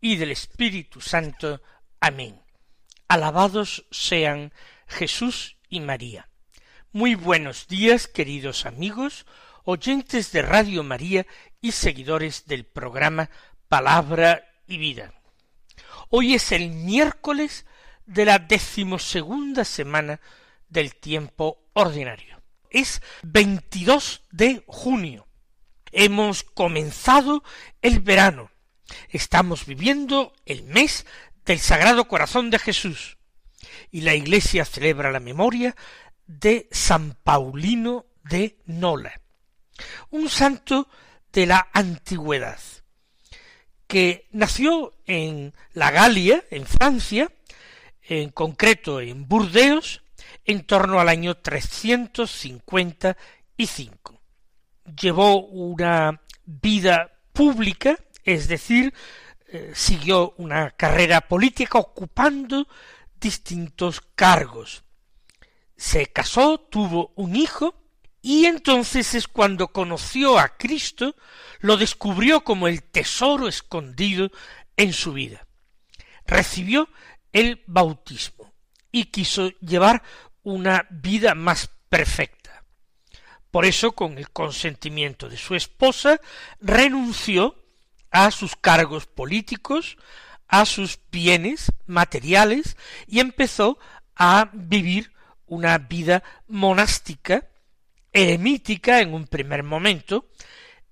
y del Espíritu Santo. Amén. Alabados sean Jesús y María. Muy buenos días, queridos amigos, oyentes de Radio María y seguidores del programa Palabra y Vida. Hoy es el miércoles de la decimosegunda semana del tiempo ordinario. Es 22 de junio Hemos comenzado el verano. Estamos viviendo el mes del Sagrado Corazón de Jesús. Y la Iglesia celebra la memoria de San Paulino de Nola, un santo de la antigüedad, que nació en la Galia, en Francia, en concreto en Burdeos, en torno al año 355 llevó una vida pública, es decir, eh, siguió una carrera política ocupando distintos cargos. Se casó, tuvo un hijo, y entonces es cuando conoció a Cristo, lo descubrió como el tesoro escondido en su vida. Recibió el bautismo y quiso llevar una vida más perfecta. Por eso, con el consentimiento de su esposa, renunció a sus cargos políticos, a sus bienes materiales, y empezó a vivir una vida monástica, eremítica en un primer momento,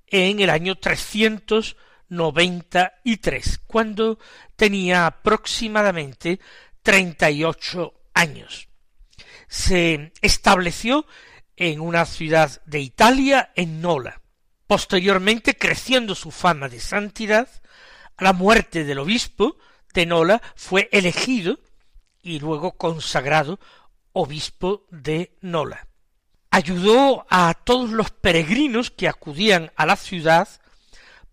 en el año 393, cuando tenía aproximadamente treinta y ocho años. Se estableció en una ciudad de Italia, en Nola. Posteriormente, creciendo su fama de santidad, a la muerte del obispo de Nola fue elegido y luego consagrado obispo de Nola. Ayudó a todos los peregrinos que acudían a la ciudad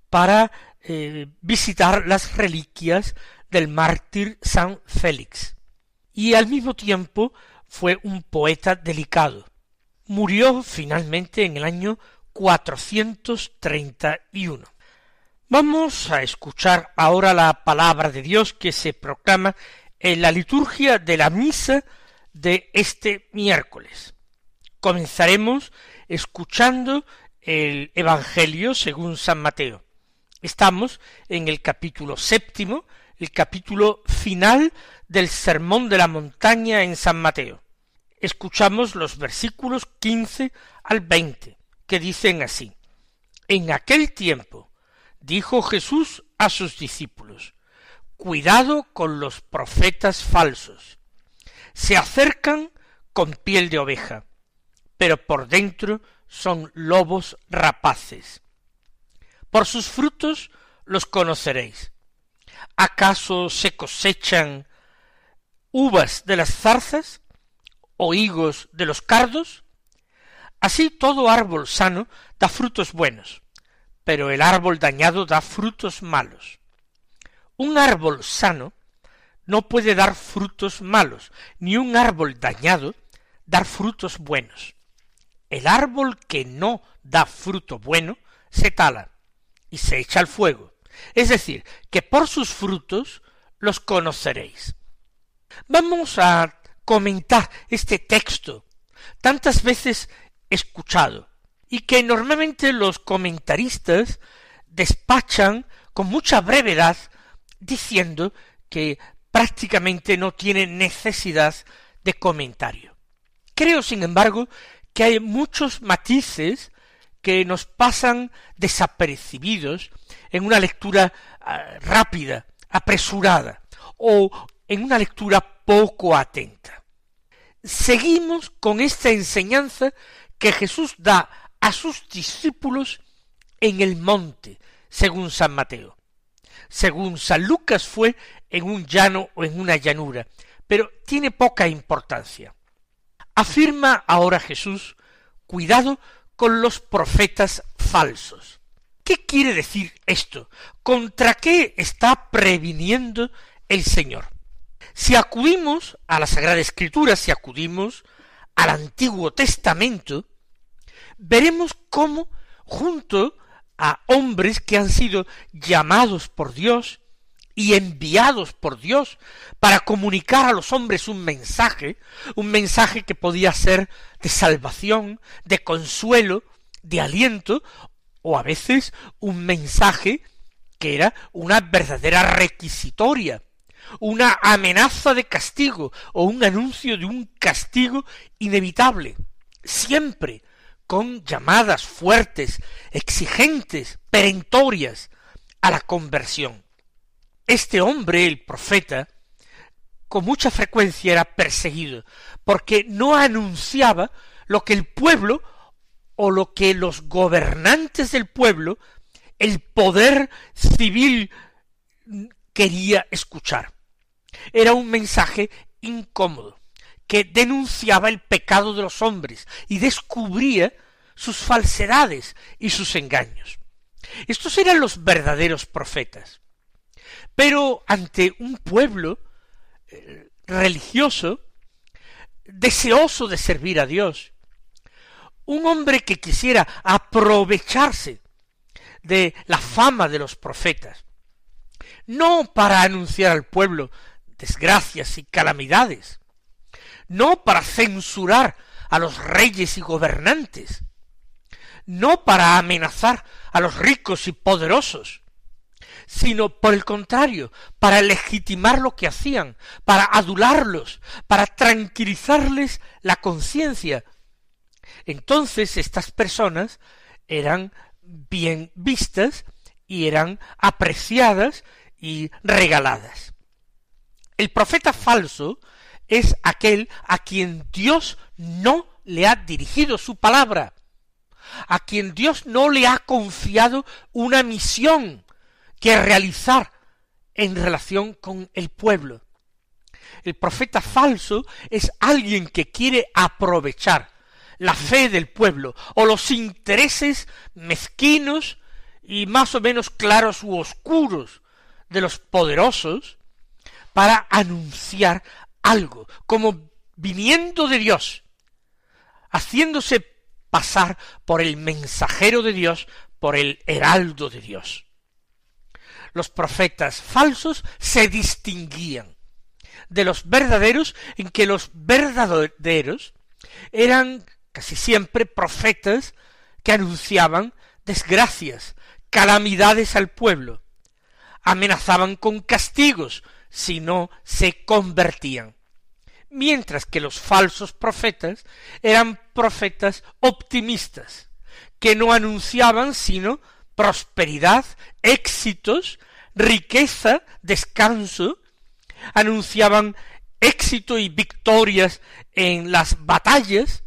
para eh, visitar las reliquias del mártir San Félix. Y al mismo tiempo fue un poeta delicado murió finalmente en el año 431. Vamos a escuchar ahora la palabra de Dios que se proclama en la liturgia de la misa de este miércoles. Comenzaremos escuchando el Evangelio según San Mateo. Estamos en el capítulo séptimo, el capítulo final del Sermón de la Montaña en San Mateo escuchamos los versículos quince al veinte, que dicen así. En aquel tiempo dijo Jesús a sus discípulos, Cuidado con los profetas falsos. Se acercan con piel de oveja, pero por dentro son lobos rapaces. Por sus frutos los conoceréis. ¿Acaso se cosechan uvas de las zarzas o higos de los cardos? Así todo árbol sano da frutos buenos, pero el árbol dañado da frutos malos. Un árbol sano no puede dar frutos malos, ni un árbol dañado dar frutos buenos. El árbol que no da fruto bueno se tala y se echa al fuego. Es decir, que por sus frutos los conoceréis. Vamos a comentar este texto tantas veces escuchado y que normalmente los comentaristas despachan con mucha brevedad diciendo que prácticamente no tiene necesidad de comentario. Creo, sin embargo, que hay muchos matices que nos pasan desapercibidos en una lectura ah, rápida, apresurada, o en una lectura poco atenta. Seguimos con esta enseñanza que Jesús da a sus discípulos en el monte, según San Mateo. Según San Lucas fue en un llano o en una llanura, pero tiene poca importancia. Afirma ahora Jesús, cuidado con los profetas falsos. ¿Qué quiere decir esto? ¿Contra qué está previniendo el Señor? Si acudimos a la Sagrada Escritura, si acudimos al Antiguo Testamento, veremos cómo junto a hombres que han sido llamados por Dios y enviados por Dios para comunicar a los hombres un mensaje, un mensaje que podía ser de salvación, de consuelo, de aliento, o a veces un mensaje que era una verdadera requisitoria, una amenaza de castigo o un anuncio de un castigo inevitable, siempre con llamadas fuertes, exigentes, perentorias a la conversión. Este hombre, el profeta, con mucha frecuencia era perseguido, porque no anunciaba lo que el pueblo o lo que los gobernantes del pueblo, el poder civil quería escuchar. Era un mensaje incómodo, que denunciaba el pecado de los hombres y descubría sus falsedades y sus engaños. Estos eran los verdaderos profetas. Pero ante un pueblo eh, religioso, deseoso de servir a Dios, un hombre que quisiera aprovecharse de la fama de los profetas, no para anunciar al pueblo desgracias y calamidades, no para censurar a los reyes y gobernantes, no para amenazar a los ricos y poderosos, sino por el contrario, para legitimar lo que hacían, para adularlos, para tranquilizarles la conciencia. Entonces estas personas eran bien vistas y eran apreciadas y regaladas. El profeta falso es aquel a quien Dios no le ha dirigido su palabra, a quien Dios no le ha confiado una misión que realizar en relación con el pueblo. El profeta falso es alguien que quiere aprovechar la fe del pueblo o los intereses mezquinos y más o menos claros u oscuros de los poderosos para anunciar algo, como viniendo de Dios, haciéndose pasar por el mensajero de Dios, por el heraldo de Dios. Los profetas falsos se distinguían de los verdaderos en que los verdaderos eran casi siempre profetas que anunciaban desgracias, calamidades al pueblo, amenazaban con castigos si no se convertían. Mientras que los falsos profetas eran profetas optimistas, que no anunciaban sino prosperidad, éxitos, riqueza, descanso, anunciaban éxito y victorias en las batallas,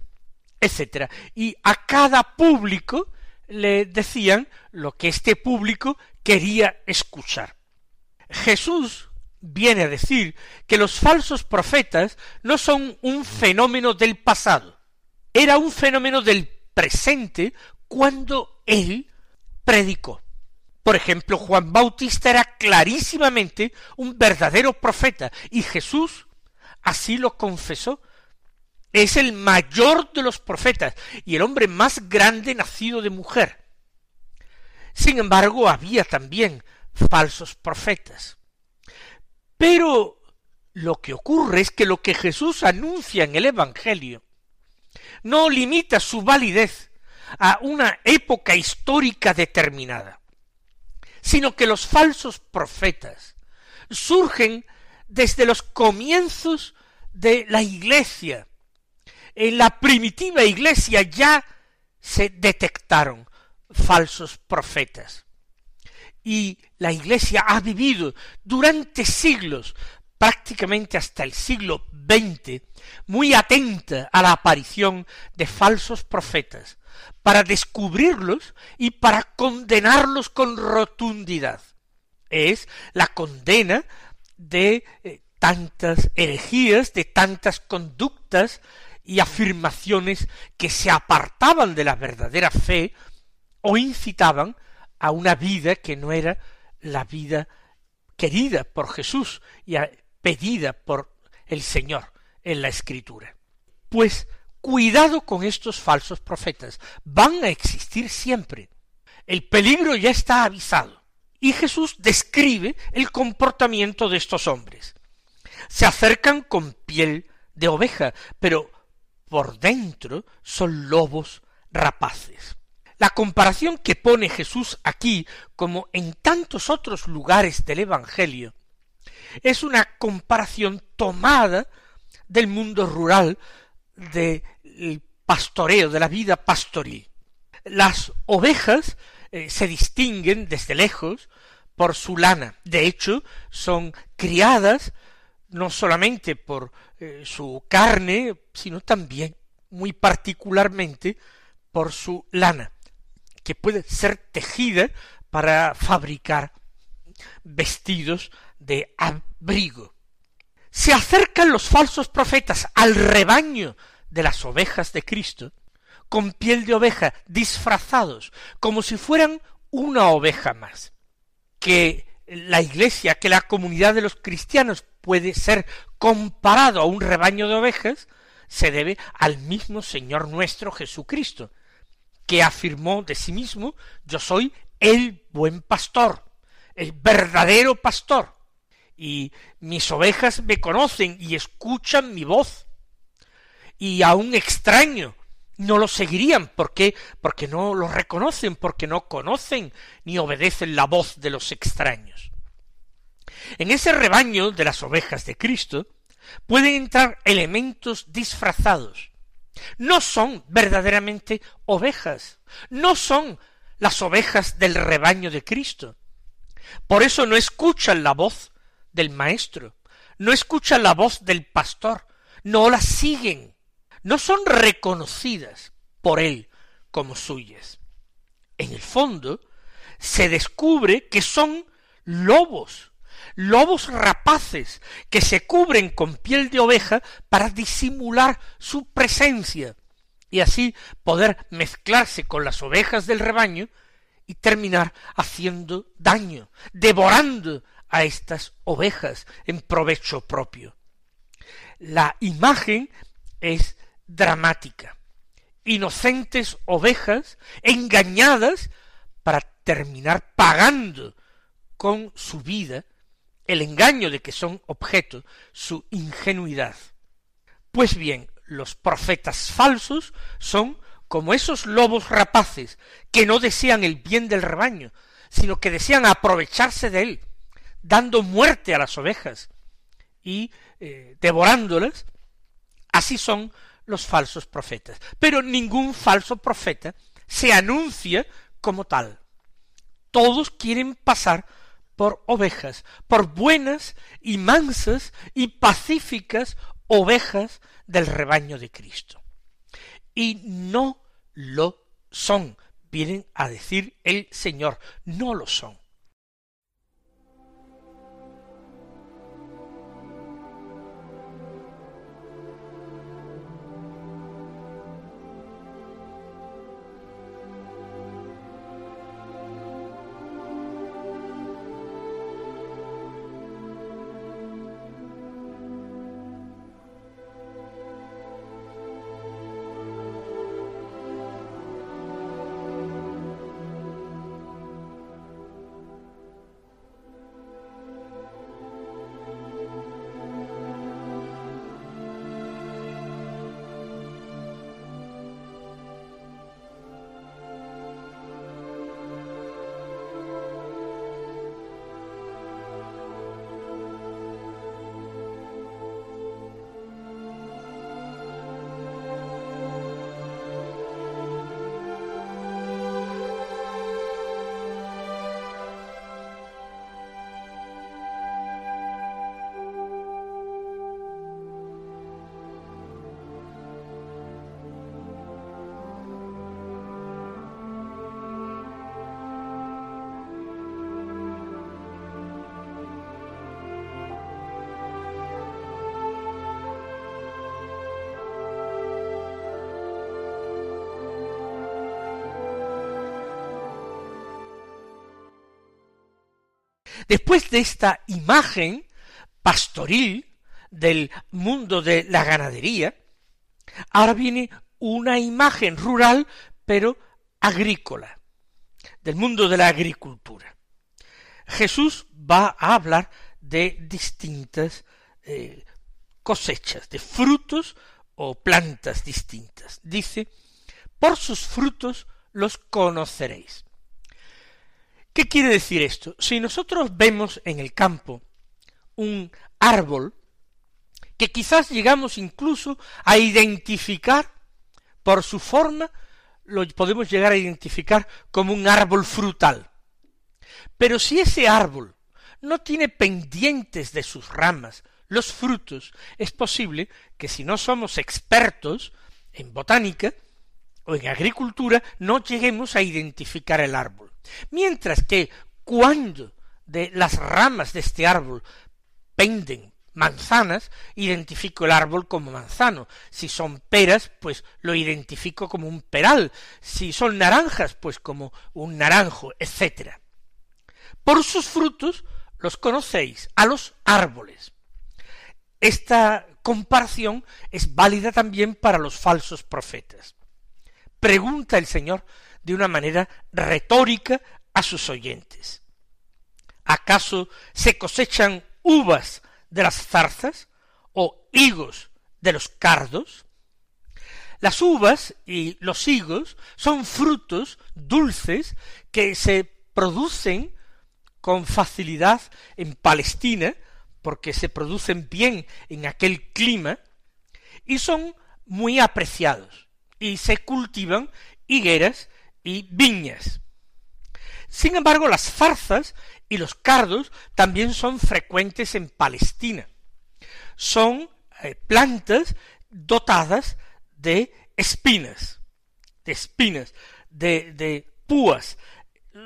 etc. Y a cada público le decían lo que este público quería escuchar. Jesús viene a decir que los falsos profetas no son un fenómeno del pasado, era un fenómeno del presente cuando él predicó. Por ejemplo, Juan Bautista era clarísimamente un verdadero profeta y Jesús así lo confesó. Es el mayor de los profetas y el hombre más grande nacido de mujer. Sin embargo, había también falsos profetas. Pero lo que ocurre es que lo que Jesús anuncia en el Evangelio no limita su validez a una época histórica determinada, sino que los falsos profetas surgen desde los comienzos de la Iglesia. En la primitiva Iglesia ya se detectaron falsos profetas y la Iglesia ha vivido durante siglos, prácticamente hasta el siglo XX, muy atenta a la aparición de falsos profetas, para descubrirlos y para condenarlos con rotundidad. es la condena de eh, tantas herejías, de tantas conductas y afirmaciones que se apartaban de la verdadera fe o incitaban a una vida que no era la vida querida por Jesús y pedida por el Señor en la Escritura. Pues cuidado con estos falsos profetas, van a existir siempre. El peligro ya está avisado. Y Jesús describe el comportamiento de estos hombres. Se acercan con piel de oveja, pero por dentro son lobos rapaces. La comparación que pone Jesús aquí, como en tantos otros lugares del Evangelio, es una comparación tomada del mundo rural, del pastoreo, de la vida pastoril. Las ovejas eh, se distinguen desde lejos por su lana. De hecho, son criadas no solamente por eh, su carne, sino también muy particularmente por su lana que puede ser tejida para fabricar vestidos de abrigo. Se acercan los falsos profetas al rebaño de las ovejas de Cristo, con piel de oveja, disfrazados, como si fueran una oveja más. Que la iglesia, que la comunidad de los cristianos puede ser comparado a un rebaño de ovejas, se debe al mismo Señor nuestro Jesucristo, que afirmó de sí mismo, yo soy el buen pastor, el verdadero pastor, y mis ovejas me conocen y escuchan mi voz, y a un extraño no lo seguirían, ¿por qué? Porque no lo reconocen, porque no conocen ni obedecen la voz de los extraños. En ese rebaño de las ovejas de Cristo pueden entrar elementos disfrazados, no son verdaderamente ovejas, no son las ovejas del rebaño de Cristo. Por eso no escuchan la voz del Maestro, no escuchan la voz del pastor, no la siguen, no son reconocidas por él como suyas. En el fondo, se descubre que son lobos, lobos rapaces que se cubren con piel de oveja para disimular su presencia y así poder mezclarse con las ovejas del rebaño y terminar haciendo daño, devorando a estas ovejas en provecho propio. La imagen es dramática. Inocentes ovejas engañadas para terminar pagando con su vida el engaño de que son objeto, su ingenuidad. Pues bien, los profetas falsos son como esos lobos rapaces que no desean el bien del rebaño, sino que desean aprovecharse de él, dando muerte a las ovejas y eh, devorándolas. Así son los falsos profetas. Pero ningún falso profeta se anuncia como tal. Todos quieren pasar por ovejas, por buenas y mansas y pacíficas ovejas del rebaño de Cristo. Y no lo son, vienen a decir el Señor, no lo son. Después de esta imagen pastoril del mundo de la ganadería, ahora viene una imagen rural, pero agrícola, del mundo de la agricultura. Jesús va a hablar de distintas eh, cosechas, de frutos o plantas distintas. Dice, por sus frutos los conoceréis. ¿Qué quiere decir esto? Si nosotros vemos en el campo un árbol que quizás llegamos incluso a identificar por su forma, lo podemos llegar a identificar como un árbol frutal. Pero si ese árbol no tiene pendientes de sus ramas los frutos, es posible que si no somos expertos en botánica o en agricultura, no lleguemos a identificar el árbol. Mientras que cuando de las ramas de este árbol penden manzanas, identifico el árbol como manzano. Si son peras, pues lo identifico como un peral. Si son naranjas, pues como un naranjo, etc. Por sus frutos los conocéis, a los árboles. Esta comparación es válida también para los falsos profetas. Pregunta el Señor de una manera retórica a sus oyentes. ¿Acaso se cosechan uvas de las zarzas o higos de los cardos? Las uvas y los higos son frutos dulces que se producen con facilidad en Palestina, porque se producen bien en aquel clima, y son muy apreciados, y se cultivan higueras y viñas. Sin embargo, las zarzas y los cardos también son frecuentes en Palestina. Son eh, plantas dotadas de espinas, de espinas, de, de púas.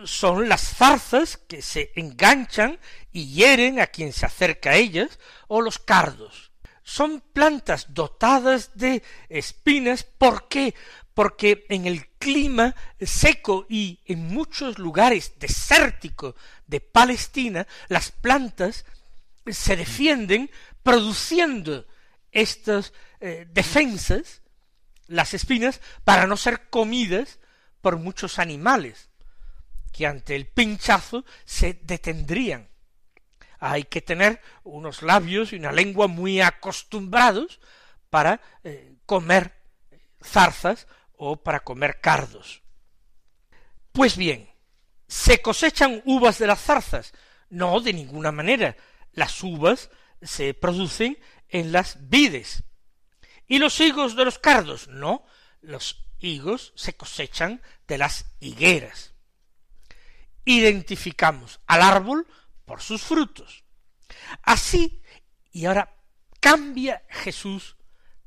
Son las zarzas que se enganchan y hieren a quien se acerca a ellas, o los cardos. Son plantas dotadas de espinas. ¿Por qué? Porque en el clima seco y en muchos lugares desérticos de Palestina, las plantas se defienden produciendo estas eh, defensas, las espinas, para no ser comidas por muchos animales, que ante el pinchazo se detendrían. Hay que tener unos labios y una lengua muy acostumbrados para eh, comer zarzas o para comer cardos. Pues bien, ¿se cosechan uvas de las zarzas? No, de ninguna manera. Las uvas se producen en las vides. ¿Y los higos de los cardos? No, los higos se cosechan de las higueras. Identificamos al árbol por sus frutos. Así, y ahora cambia Jesús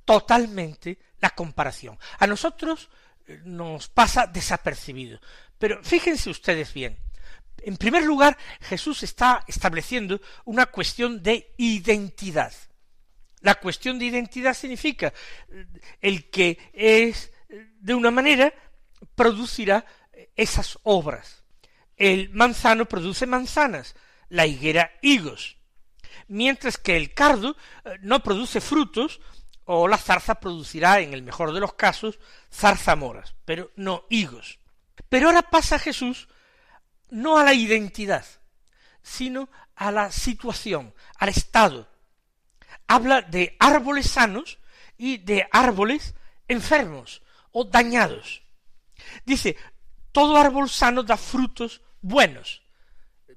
totalmente la comparación. A nosotros eh, nos pasa desapercibido. Pero fíjense ustedes bien. En primer lugar, Jesús está estableciendo una cuestión de identidad. La cuestión de identidad significa eh, el que es eh, de una manera producirá esas obras. El manzano produce manzanas, la higuera higos, mientras que el cardo no produce frutos, o la zarza producirá, en el mejor de los casos, zarzamoras, pero no higos. Pero ahora pasa Jesús no a la identidad, sino a la situación, al estado. Habla de árboles sanos y de árboles enfermos o dañados. Dice, todo árbol sano da frutos buenos.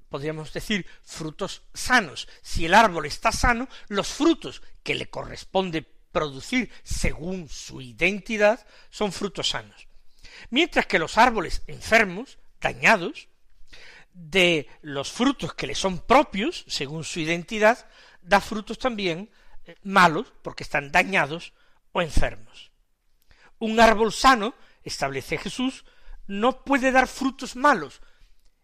Podríamos decir frutos sanos. Si el árbol está sano, los frutos que le corresponde producir según su identidad son frutos sanos. Mientras que los árboles enfermos, dañados, de los frutos que le son propios, según su identidad, da frutos también eh, malos, porque están dañados o enfermos. Un árbol sano, establece Jesús, no puede dar frutos malos,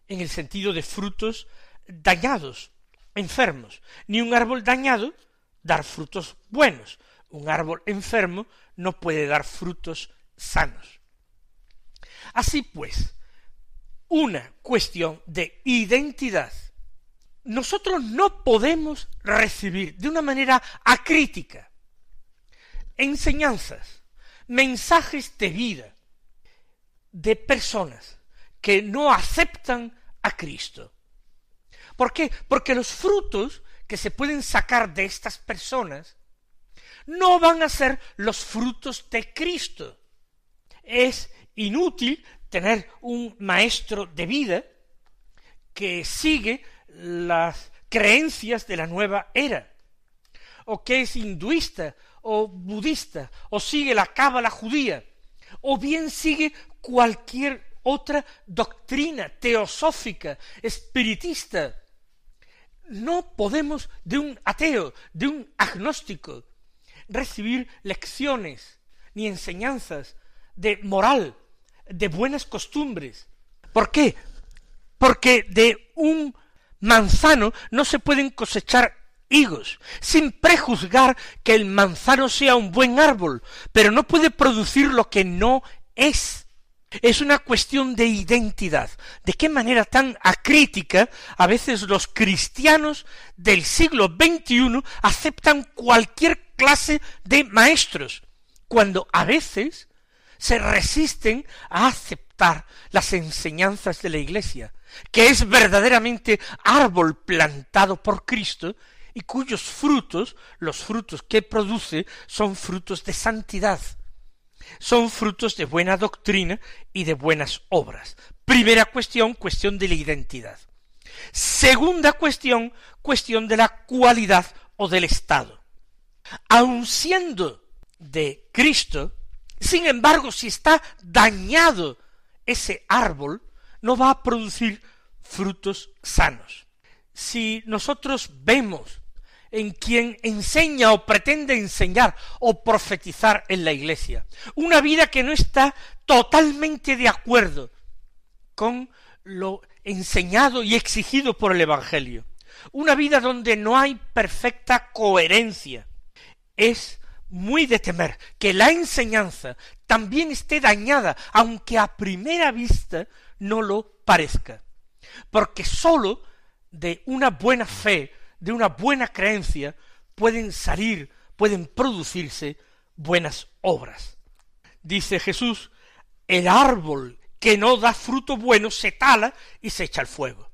en el sentido de frutos dañados, enfermos, ni un árbol dañado dar frutos buenos, un árbol enfermo no puede dar frutos sanos. Así pues, una cuestión de identidad nosotros no podemos recibir de una manera acrítica enseñanzas, mensajes de vida de personas que no aceptan a Cristo. ¿Por qué? Porque los frutos que se pueden sacar de estas personas no van a ser los frutos de Cristo. Es inútil tener un maestro de vida que sigue las creencias de la nueva era, o que es hinduista o budista, o sigue la cábala judía, o bien sigue cualquier otra doctrina teosófica, espiritista. No podemos de un ateo, de un agnóstico, recibir lecciones ni enseñanzas de moral, de buenas costumbres. ¿Por qué? Porque de un manzano no se pueden cosechar higos, sin prejuzgar que el manzano sea un buen árbol, pero no puede producir lo que no es. Es una cuestión de identidad. ¿De qué manera tan acrítica a veces los cristianos del siglo XXI aceptan cualquier clase de maestros, cuando a veces se resisten a aceptar las enseñanzas de la Iglesia, que es verdaderamente árbol plantado por Cristo y cuyos frutos, los frutos que produce, son frutos de santidad, son frutos de buena doctrina y de buenas obras. Primera cuestión, cuestión de la identidad. Segunda cuestión, cuestión de la cualidad o del estado. Aun siendo de Cristo, sin embargo, si está dañado ese árbol, no va a producir frutos sanos. Si nosotros vemos en quien enseña o pretende enseñar o profetizar en la iglesia, una vida que no está totalmente de acuerdo con lo enseñado y exigido por el Evangelio, una vida donde no hay perfecta coherencia, es muy de temer que la enseñanza también esté dañada, aunque a primera vista no lo parezca. Porque sólo de una buena fe, de una buena creencia, pueden salir, pueden producirse buenas obras. Dice Jesús, el árbol que no da fruto bueno se tala y se echa al fuego.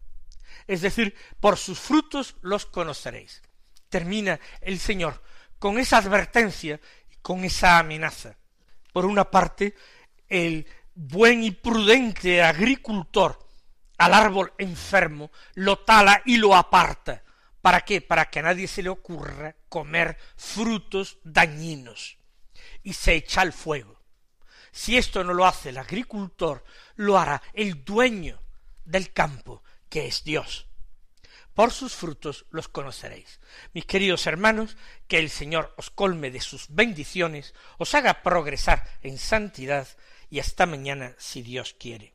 Es decir, por sus frutos los conoceréis. Termina el Señor con esa advertencia y con esa amenaza. Por una parte, el buen y prudente agricultor al árbol enfermo lo tala y lo aparta. ¿Para qué? Para que a nadie se le ocurra comer frutos dañinos. Y se echa al fuego. Si esto no lo hace el agricultor, lo hará el dueño del campo, que es Dios por sus frutos los conoceréis. Mis queridos hermanos, que el Señor os colme de sus bendiciones, os haga progresar en santidad y hasta mañana si Dios quiere.